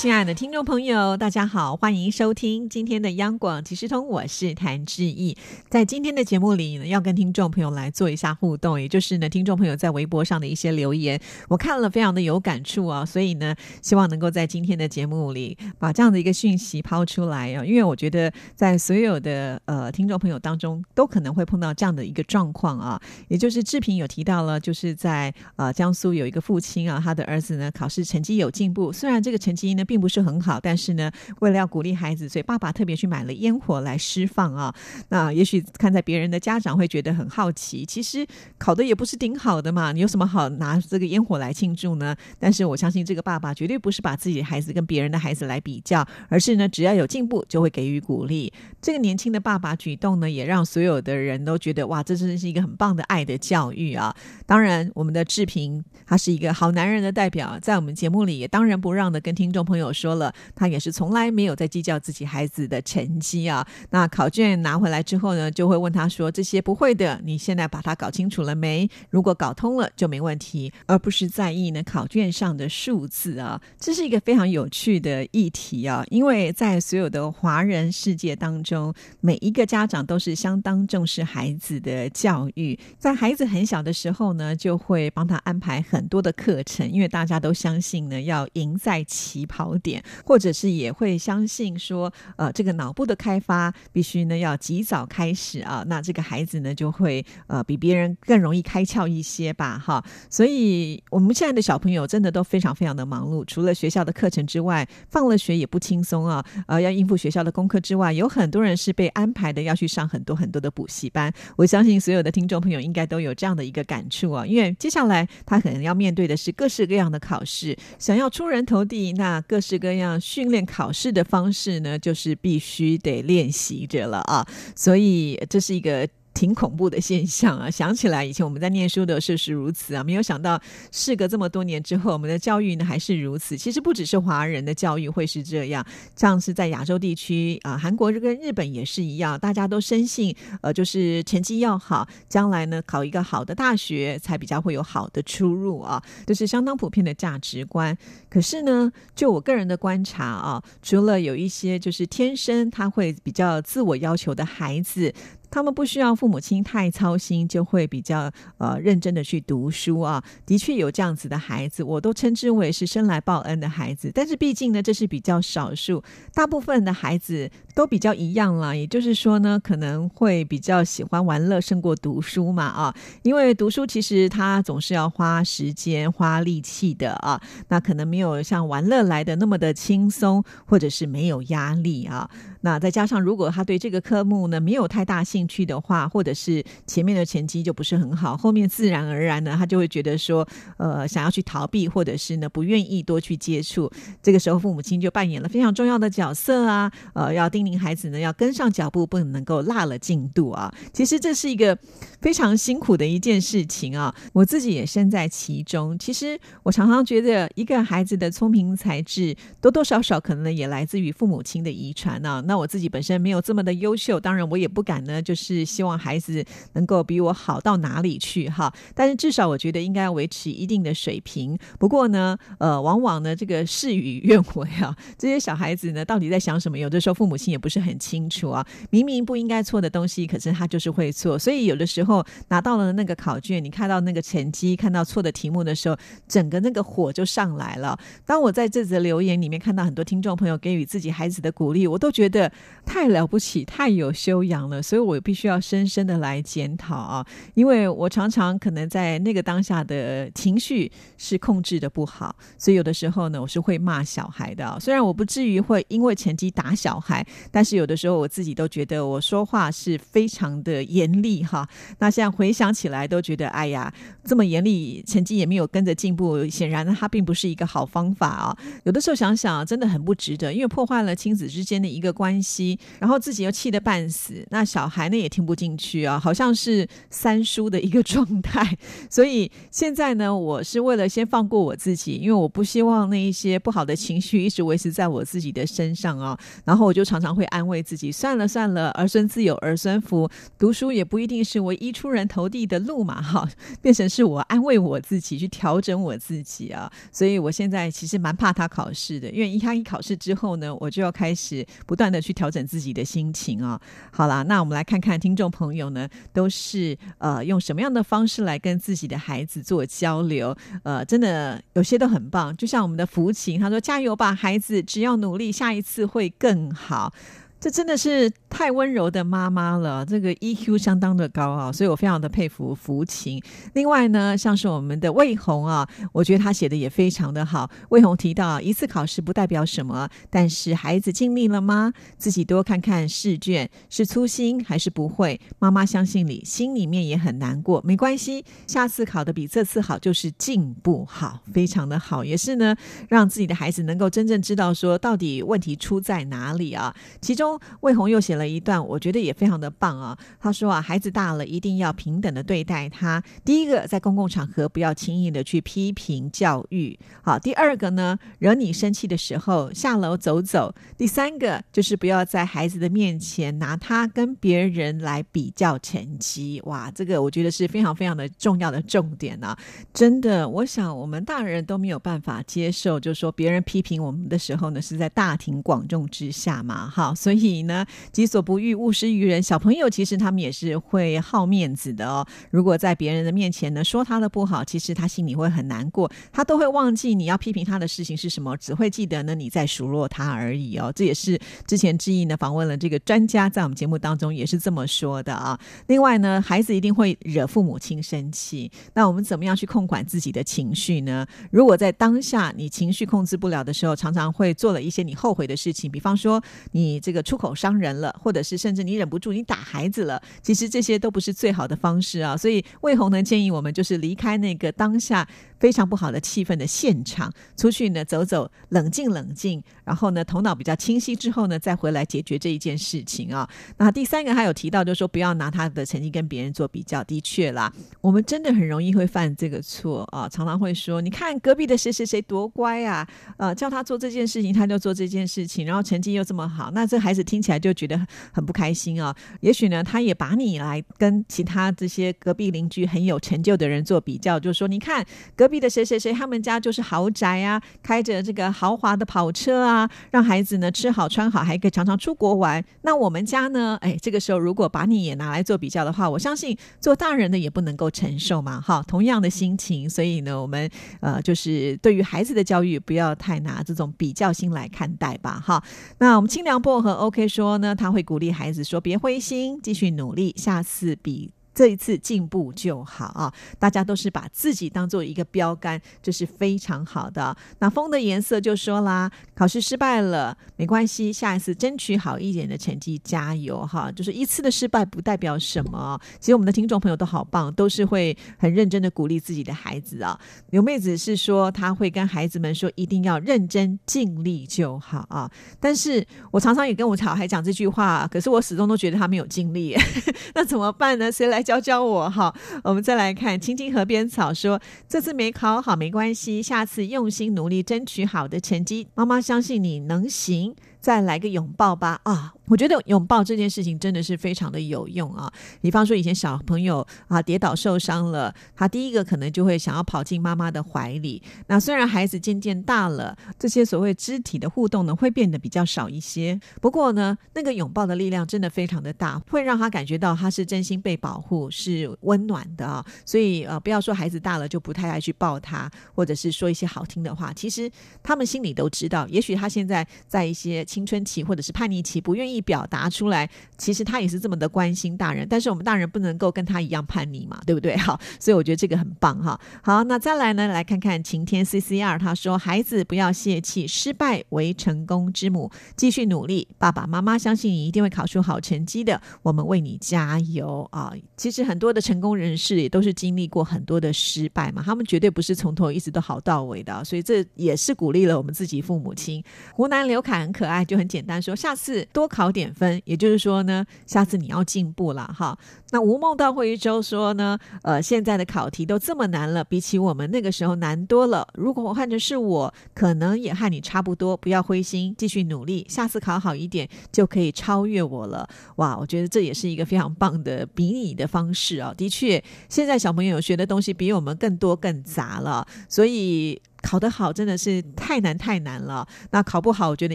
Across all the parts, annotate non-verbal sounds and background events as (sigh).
亲爱的听众朋友，大家好，欢迎收听今天的央广即时通，我是谭志毅。在今天的节目里呢，要跟听众朋友来做一下互动，也就是呢，听众朋友在微博上的一些留言，我看了非常的有感触啊，所以呢，希望能够在今天的节目里把这样的一个讯息抛出来啊，因为我觉得在所有的呃听众朋友当中，都可能会碰到这样的一个状况啊，也就是志平有提到了，就是在呃江苏有一个父亲啊，他的儿子呢考试成绩有进步，虽然这个成绩呢。并不是很好，但是呢，为了要鼓励孩子，所以爸爸特别去买了烟火来释放啊。那也许看在别人的家长会觉得很好奇，其实考的也不是挺好的嘛，你有什么好拿这个烟火来庆祝呢？但是我相信这个爸爸绝对不是把自己的孩子跟别人的孩子来比较，而是呢，只要有进步就会给予鼓励。这个年轻的爸爸举动呢，也让所有的人都觉得哇，这真是一个很棒的爱的教育啊。当然，我们的志平他是一个好男人的代表，在我们节目里也当仁不让的跟听众朋友。有说了，他也是从来没有在计较自己孩子的成绩啊。那考卷拿回来之后呢，就会问他说：“这些不会的，你现在把它搞清楚了没？如果搞通了就没问题，而不是在意呢考卷上的数字啊。”这是一个非常有趣的议题啊，因为在所有的华人世界当中，每一个家长都是相当重视孩子的教育，在孩子很小的时候呢，就会帮他安排很多的课程，因为大家都相信呢，要赢在起跑。点，或者是也会相信说，呃，这个脑部的开发必须呢要及早开始啊，那这个孩子呢就会呃比别人更容易开窍一些吧，哈。所以我们现在的小朋友真的都非常非常的忙碌，除了学校的课程之外，放了学也不轻松啊，呃，要应付学校的功课之外，有很多人是被安排的要去上很多很多的补习班。我相信所有的听众朋友应该都有这样的一个感触啊，因为接下来他可能要面对的是各式各样的考试，想要出人头地，那各。各式各样训练考试的方式呢，就是必须得练习着了啊，所以这是一个。挺恐怖的现象啊！(laughs) 想起来以前我们在念书的时候是如此啊，没有想到事隔这么多年之后，我们的教育呢还是如此。其实不只是华人的教育会是这样，像是在亚洲地区啊，韩国跟日本也是一样，大家都深信呃，就是成绩要好，将来呢考一个好的大学才比较会有好的出入啊，这是相当普遍的价值观。可是呢，就我个人的观察啊，除了有一些就是天生他会比较自我要求的孩子。他们不需要父母亲太操心，就会比较呃认真的去读书啊。的确有这样子的孩子，我都称之为是生来报恩的孩子。但是毕竟呢，这是比较少数，大部分的孩子都比较一样了。也就是说呢，可能会比较喜欢玩乐胜过读书嘛啊。因为读书其实他总是要花时间、花力气的啊。那可能没有像玩乐来的那么的轻松，或者是没有压力啊。那再加上如果他对这个科目呢没有太大兴，趣的话，或者是前面的成绩就不是很好，后面自然而然呢，他就会觉得说，呃，想要去逃避，或者是呢不愿意多去接触。这个时候，父母亲就扮演了非常重要的角色啊，呃，要叮咛孩子呢要跟上脚步，不能够落了进度啊。其实这是一个非常辛苦的一件事情啊，我自己也身在其中。其实我常常觉得，一个孩子的聪明才智多多少少可能也来自于父母亲的遗传啊。那我自己本身没有这么的优秀，当然我也不敢呢。就是希望孩子能够比我好到哪里去哈，但是至少我觉得应该要维持一定的水平。不过呢，呃，往往呢这个事与愿违啊，这些小孩子呢到底在想什么？有的时候父母亲也不是很清楚啊。明明不应该错的东西，可是他就是会错。所以有的时候拿到了那个考卷，你看到那个成绩，看到错的题目的时候，整个那个火就上来了。当我在这则留言里面看到很多听众朋友给予自己孩子的鼓励，我都觉得太了不起，太有修养了。所以我。必须要深深的来检讨啊，因为我常常可能在那个当下的情绪是控制的不好，所以有的时候呢，我是会骂小孩的。虽然我不至于会因为成绩打小孩，但是有的时候我自己都觉得我说话是非常的严厉哈。那现在回想起来，都觉得哎呀，这么严厉，成绩也没有跟着进步，显然它并不是一个好方法啊。有的时候想想，真的很不值得，因为破坏了亲子之间的一个关关系，然后自己又气得半死，那小孩呢也听不进去啊，好像是三叔的一个状态。所以现在呢，我是为了先放过我自己，因为我不希望那一些不好的情绪一直维持在我自己的身上啊。然后我就常常会安慰自己，算了算了，儿孙自有儿孙福，读书也不一定是唯一出人头地的路嘛，哈，变成是是我安慰我自己，去调整我自己啊。所以我现在其实蛮怕他考试的，因为一他一考试之后呢，我就要开始不断的去调整自己的心情啊。好啦，那我们来看看听众朋友呢，都是呃用什么样的方式来跟自己的孩子做交流？呃，真的有些都很棒，就像我们的福琴，他说加油吧，孩子，只要努力，下一次会更好。这真的是太温柔的妈妈了，这个 EQ 相当的高啊，所以我非常的佩服福琴。另外呢，像是我们的魏红啊，我觉得他写的也非常的好。魏红提到，一次考试不代表什么，但是孩子尽力了吗？自己多看看试卷，是粗心还是不会？妈妈相信你，心里面也很难过，没关系，下次考的比这次好，就是进步好，非常的好，也是呢，让自己的孩子能够真正知道说到底问题出在哪里啊，其中。魏红又写了一段，我觉得也非常的棒啊。他说啊，孩子大了，一定要平等的对待他。第一个，在公共场合不要轻易的去批评教育。好，第二个呢，惹你生气的时候下楼走走。第三个，就是不要在孩子的面前拿他跟别人来比较成绩。哇，这个我觉得是非常非常的重要的重点啊！真的，我想我们大人都没有办法接受，就是说别人批评我们的时候呢，是在大庭广众之下嘛。好，所以。呢，己所不欲，勿施于人。小朋友其实他们也是会好面子的哦。如果在别人的面前呢说他的不好，其实他心里会很难过，他都会忘记你要批评他的事情是什么，只会记得呢你在数落他而已哦。这也是之前志毅呢访问了这个专家，在我们节目当中也是这么说的啊。另外呢，孩子一定会惹父母亲生气，那我们怎么样去控管自己的情绪呢？如果在当下你情绪控制不了的时候，常常会做了一些你后悔的事情，比方说你这个出。口伤人了，或者是甚至你忍不住你打孩子了，其实这些都不是最好的方式啊。所以魏红呢建议我们就是离开那个当下非常不好的气氛的现场，出去呢走走，冷静冷静，然后呢头脑比较清晰之后呢再回来解决这一件事情啊。那第三个还有提到，就是说不要拿他的成绩跟别人做比较。的确啦，我们真的很容易会犯这个错啊，常常会说，你看隔壁的谁谁谁多乖啊，呃，叫他做这件事情他就做这件事情，然后成绩又这么好，那这孩子。听起来就觉得很不开心啊！也许呢，他也把你来跟其他这些隔壁邻居很有成就的人做比较，就是说你看隔壁的谁谁谁，他们家就是豪宅啊，开着这个豪华的跑车啊，让孩子呢吃好穿好，还可以常常出国玩。那我们家呢？哎，这个时候如果把你也拿来做比较的话，我相信做大人的也不能够承受嘛。哈，同样的心情，所以呢，我们呃，就是对于孩子的教育，不要太拿这种比较心来看待吧。哈，那我们清凉薄荷 OK。说呢，他会鼓励孩子说：“别灰心，继续努力，下次比。”这一次进步就好啊！大家都是把自己当做一个标杆，这是非常好的。那风的颜色就说啦，考试失败了没关系，下一次争取好一点的成绩，加油哈！就是一次的失败不代表什么。其实我们的听众朋友都好棒，都是会很认真的鼓励自己的孩子啊。刘妹子是说，她会跟孩子们说，一定要认真尽力就好啊。但是我常常也跟我小孩讲这句话，可是我始终都觉得他没有尽力，(laughs) 那怎么办呢？谁来？教教我哈，我们再来看青青河边草说，这次没考好没关系，下次用心努力争取好的成绩，妈妈相信你能行。再来个拥抱吧啊！我觉得拥抱这件事情真的是非常的有用啊。比方说以前小朋友啊跌倒受伤了，他第一个可能就会想要跑进妈妈的怀里。那虽然孩子渐渐大了，这些所谓肢体的互动呢会变得比较少一些。不过呢，那个拥抱的力量真的非常的大，会让他感觉到他是真心被保护，是温暖的啊。所以呃，不要说孩子大了就不太爱去抱他，或者是说一些好听的话，其实他们心里都知道。也许他现在在一些。青春期或者是叛逆期，不愿意表达出来，其实他也是这么的关心大人，但是我们大人不能够跟他一样叛逆嘛，对不对？(laughs) 好，所以我觉得这个很棒哈。好，那再来呢，来看看晴天 C C R，他说：“孩子不要泄气，失败为成功之母，继续努力。爸爸妈妈相信你一定会考出好成绩的，我们为你加油啊！”其实很多的成功人士也都是经历过很多的失败嘛，他们绝对不是从头一直都好到尾的，所以这也是鼓励了我们自己父母亲。湖南刘凯很可爱。就很简单，说下次多考点分，也就是说呢，下次你要进步了哈。那吴梦到会议周说呢，呃，现在的考题都这么难了，比起我们那个时候难多了。如果我换成是我，可能也和你差不多，不要灰心，继续努力，下次考好一点就可以超越我了。哇，我觉得这也是一个非常棒的比拟的方式啊。的确，现在小朋友学的东西比我们更多更杂了，所以。考得好真的是太难太难了，那考不好我觉得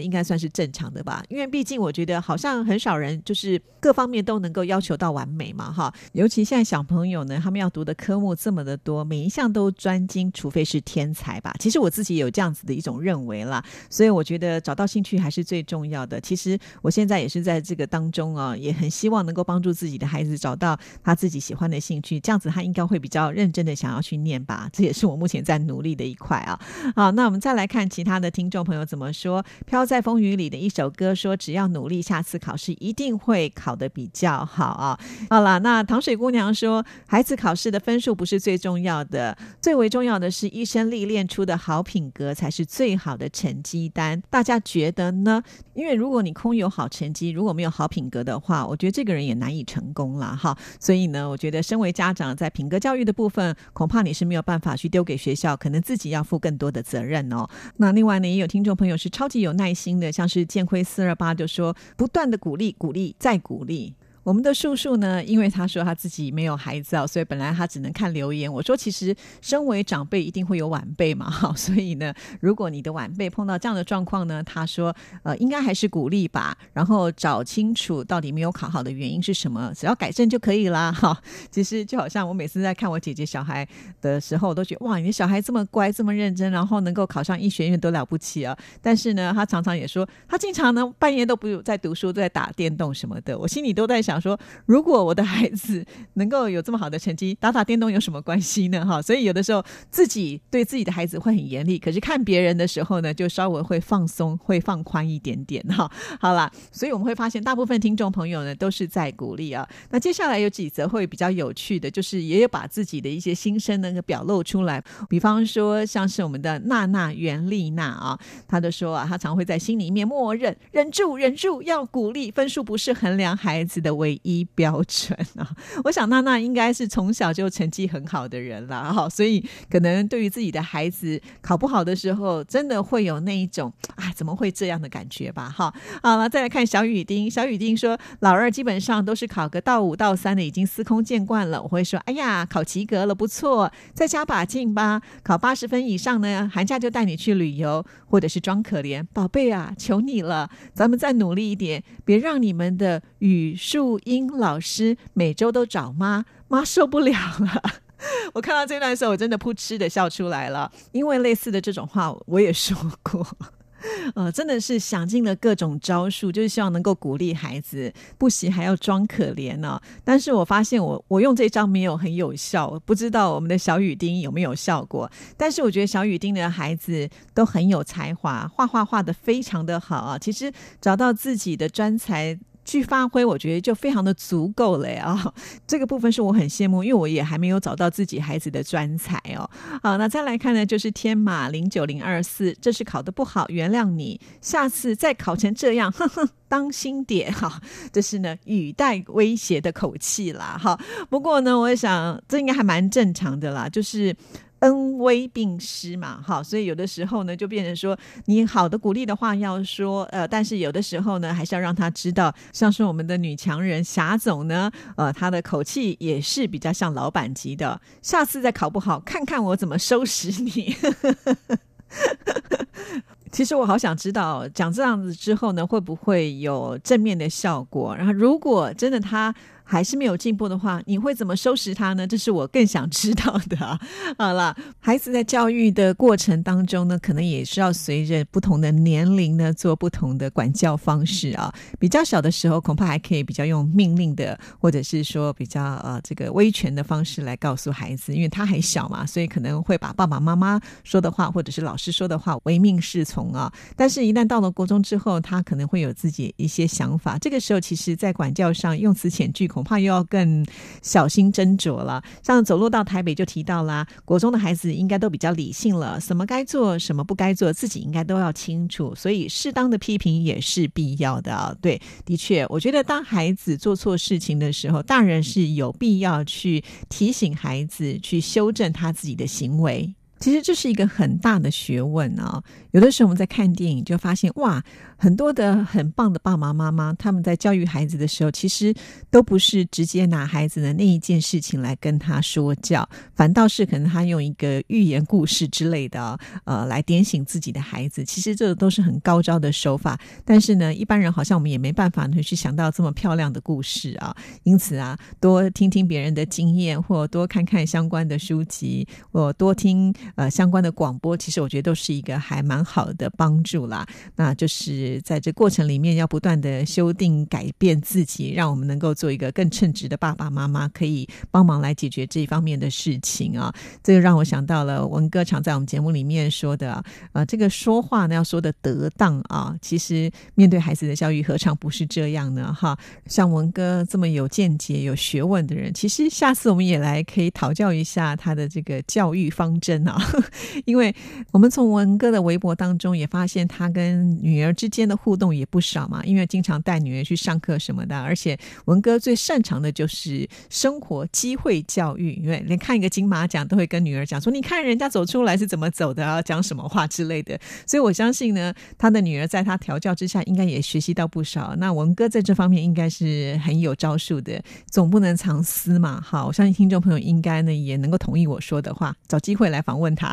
应该算是正常的吧，因为毕竟我觉得好像很少人就是各方面都能够要求到完美嘛，哈。尤其现在小朋友呢，他们要读的科目这么的多，每一项都专精，除非是天才吧。其实我自己有这样子的一种认为啦，所以我觉得找到兴趣还是最重要的。其实我现在也是在这个当中啊，也很希望能够帮助自己的孩子找到他自己喜欢的兴趣，这样子他应该会比较认真的想要去念吧。这也是我目前在努力的一块啊。好，那我们再来看其他的听众朋友怎么说。飘在风雨里的一首歌说：“只要努力，下次考试一定会考得比较好啊。”好了，那糖水姑娘说：“孩子考试的分数不是最重要的，最为重要的是一生历练出的好品格才是最好的成绩单。大家觉得呢？因为如果你空有好成绩，如果没有好品格的话，我觉得这个人也难以成功了哈。所以呢，我觉得身为家长，在品格教育的部分，恐怕你是没有办法去丢给学校，可能自己要负更多的。”责任哦，那另外呢，也有听众朋友是超级有耐心的，像是建辉四二八就说，不断的鼓励，鼓励，再鼓励。我们的叔叔呢，因为他说他自己没有孩子啊，所以本来他只能看留言。我说，其实身为长辈一定会有晚辈嘛，哈，所以呢，如果你的晚辈碰到这样的状况呢，他说，呃，应该还是鼓励吧，然后找清楚到底没有考好的原因是什么，只要改正就可以啦，哈。其实就好像我每次在看我姐姐小孩的时候，我都觉得哇，你的小孩这么乖，这么认真，然后能够考上医学院都了不起啊。但是呢，他常常也说，他经常呢半夜都不在读书，在打电动什么的，我心里都在想。说如果我的孩子能够有这么好的成绩，打打电动有什么关系呢？哈，所以有的时候自己对自己的孩子会很严厉，可是看别人的时候呢，就稍微会放松，会放宽一点点哈。好啦，所以我们会发现，大部分听众朋友呢都是在鼓励啊。那接下来有几则会比较有趣的，就是也有把自己的一些心声能够表露出来。比方说，像是我们的娜娜袁丽娜啊，她就说啊，她常会在心里面默认，忍住，忍住，要鼓励。分数不是衡量孩子的唯唯一标准啊！(laughs) 我想娜娜应该是从小就成绩很好的人了哈，所以可能对于自己的孩子考不好的时候，真的会有那一种啊怎么会这样的感觉吧？哈，好了，再来看小雨丁。小雨丁说，老二基本上都是考个到五到三的，已经司空见惯了。我会说，哎呀，考及格了，不错，再加把劲吧。考八十分以上呢，寒假就带你去旅游，或者是装可怜，宝贝啊，求你了，咱们再努力一点，别让你们的语数。英老师每周都找 (laughs) 妈妈受不了了，(laughs) 我看到这段时候，我真的扑哧的笑出来了，因为类似的这种话我也说过，(laughs) 呃，真的是想尽了各种招数，就是希望能够鼓励孩子不习还要装可怜呢。但是我发现我我用这招没有很有效，不知道我们的小雨丁有没有效果。但是我觉得小雨丁的孩子都很有才华，画画画的非常的好啊。其实找到自己的专才。去发挥，我觉得就非常的足够了啊！(laughs) 这个部分是我很羡慕，因为我也还没有找到自己孩子的专才哦。好，那再来看呢，就是天马零九零二四，这次考的不好，原谅你，下次再考成这样，哼哼，当心点哈。这是呢语带威胁的口气啦，哈。不过呢，我想这应该还蛮正常的啦，就是。恩威并施嘛，好，所以有的时候呢，就变成说，你好的鼓励的话要说，呃，但是有的时候呢，还是要让他知道，像是我们的女强人霞总呢，呃，她的口气也是比较像老板级的，下次再考不好，看看我怎么收拾你。(laughs) 其实我好想知道，讲这样子之后呢，会不会有正面的效果？然后如果真的他。还是没有进步的话，你会怎么收拾他呢？这是我更想知道的。(laughs) 好了，孩子在教育的过程当中呢，可能也是要随着不同的年龄呢，做不同的管教方式啊。比较小的时候，恐怕还可以比较用命令的，或者是说比较呃这个威权的方式来告诉孩子，因为他还小嘛，所以可能会把爸爸妈妈说的话或者是老师说的话唯命是从啊。但是，一旦到了国中之后，他可能会有自己一些想法。这个时候，其实在管教上用词遣句。恐怕又要更小心斟酌了。像走路到台北就提到啦，国中的孩子应该都比较理性了，什么该做，什么不该做，自己应该都要清楚，所以适当的批评也是必要的啊。对，的确，我觉得当孩子做错事情的时候，大人是有必要去提醒孩子，去修正他自己的行为。其实这是一个很大的学问啊！有的时候我们在看电影，就发现哇。很多的很棒的爸爸妈妈，他们在教育孩子的时候，其实都不是直接拿孩子的那一件事情来跟他说教，反倒是可能他用一个寓言故事之类的，呃，来点醒自己的孩子。其实这都是很高招的手法，但是呢，一般人好像我们也没办法能去想到这么漂亮的故事啊。因此啊，多听听别人的经验，或多看看相关的书籍，或多听呃相关的广播，其实我觉得都是一个还蛮好的帮助啦。那就是。在这过程里面，要不断的修订、改变自己，让我们能够做一个更称职的爸爸妈妈，可以帮忙来解决这一方面的事情啊。这个让我想到了文哥常在我们节目里面说的呃，这个说话呢要说的得当啊。其实面对孩子的教育，何尝不是这样呢？哈，像文哥这么有见解、有学问的人，其实下次我们也来可以讨教一下他的这个教育方针啊。(laughs) 因为我们从文哥的微博当中也发现，他跟女儿之间。的互动也不少嘛，因为经常带女儿去上课什么的，而且文哥最擅长的就是生活机会教育，因为连看一个金马奖都会跟女儿讲说：“你看人家走出来是怎么走的，要讲什么话之类的。”所以我相信呢，他的女儿在他调教之下，应该也学习到不少。那文哥在这方面应该是很有招数的，总不能藏私嘛。好，我相信听众朋友应该呢也能够同意我说的话，找机会来访问问他。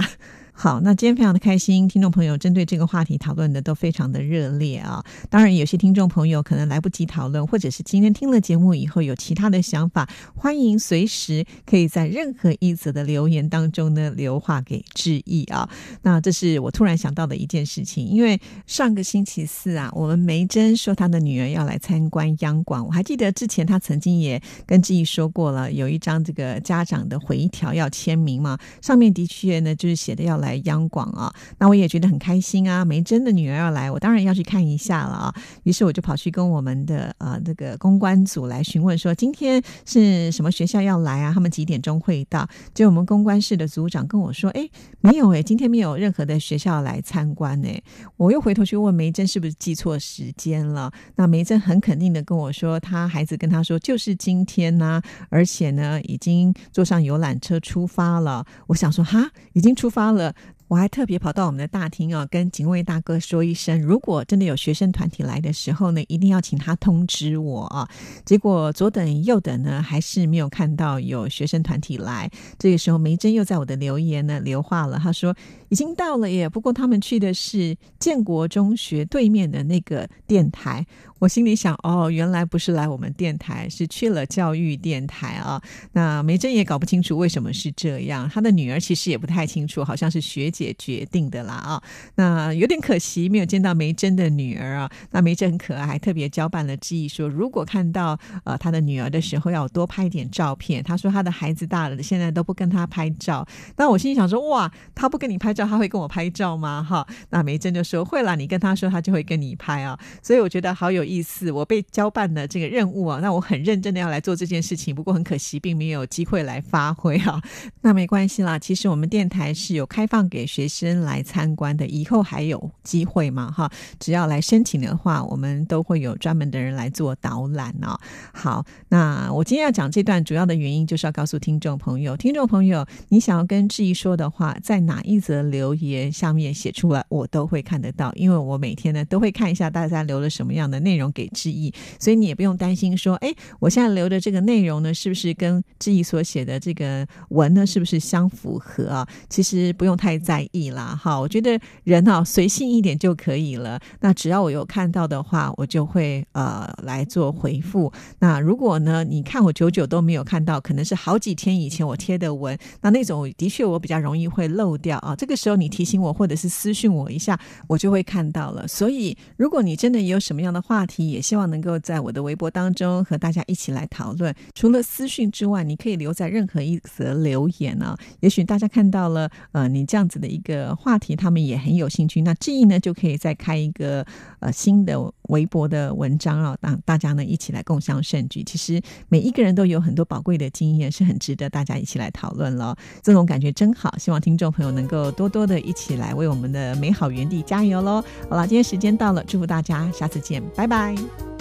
好，那今天非常的开心，听众朋友针对这个话题讨论的都非常的热烈啊。当然，有些听众朋友可能来不及讨论，或者是今天听了节目以后有其他的想法，欢迎随时可以在任何一则的留言当中呢留话给志毅啊。那这是我突然想到的一件事情，因为上个星期四啊，我们梅珍说她的女儿要来参观央广，我还记得之前她曾经也跟志毅说过了，有一张这个家长的回条要签名嘛，上面的确呢就是写的要。来央广啊，那我也觉得很开心啊。梅珍的女儿要来，我当然要去看一下了啊。于是我就跑去跟我们的呃这个公关组来询问说，今天是什么学校要来啊？他们几点钟会到？就我们公关室的组长跟我说，哎，没有哎，今天没有任何的学校来参观哎。我又回头去问梅珍是不是记错时间了？那梅珍很肯定的跟我说，他孩子跟他说就是今天呢，而且呢已经坐上游览车出发了。我想说哈，已经出发了。我还特别跑到我们的大厅啊，跟警卫大哥说一声，如果真的有学生团体来的时候呢，一定要请他通知我啊。结果左等右等呢，还是没有看到有学生团体来。这个时候，梅珍又在我的留言呢留话了，他说已经到了耶，不过他们去的是建国中学对面的那个电台。我心里想，哦，原来不是来我们电台，是去了教育电台啊。那梅珍也搞不清楚为什么是这样，她的女儿其实也不太清楚，好像是学姐决定的啦啊。那有点可惜，没有见到梅珍的女儿啊。那梅珍很可爱，还特别交办了致意，说如果看到呃她的女儿的时候，要多拍点照片。她说她的孩子大了，现在都不跟她拍照。那我心里想说，哇，她不跟你拍照，她会跟我拍照吗？哈，那梅珍就说会啦，你跟她说，她就会跟你拍啊。所以我觉得好有意。意思，我被交办的这个任务啊，那我很认真的要来做这件事情。不过很可惜，并没有机会来发挥啊。(laughs) 那没关系啦，其实我们电台是有开放给学生来参观的，以后还有机会嘛哈。只要来申请的话，我们都会有专门的人来做导览哦。好，那我今天要讲这段主要的原因，就是要告诉听众朋友，听众朋友，你想要跟志毅说的话，在哪一则留言下面写出来，我都会看得到，因为我每天呢都会看一下大家留了什么样的内容。给志毅，所以你也不用担心说，哎，我现在留的这个内容呢，是不是跟志毅所写的这个文呢，是不是相符合啊？其实不用太在意啦，哈，我觉得人啊，随性一点就可以了。那只要我有看到的话，我就会呃来做回复。那如果呢，你看我久久都没有看到，可能是好几天以前我贴的文，那那种的确我比较容易会漏掉啊。这个时候你提醒我，或者是私讯我一下，我就会看到了。所以如果你真的有什么样的话题，也希望能够在我的微博当中和大家一起来讨论。除了私讯之外，你可以留在任何一则留言呢。也许大家看到了，呃，你这样子的一个话题，他们也很有兴趣。那志毅呢，就可以再开一个呃新的微博的文章啊，让大家呢一起来共享盛举。其实每一个人都有很多宝贵的经验，是很值得大家一起来讨论了。这种感觉真好，希望听众朋友能够多多的一起来为我们的美好园地加油喽！好了，今天时间到了，祝福大家，下次见，拜拜。Bye.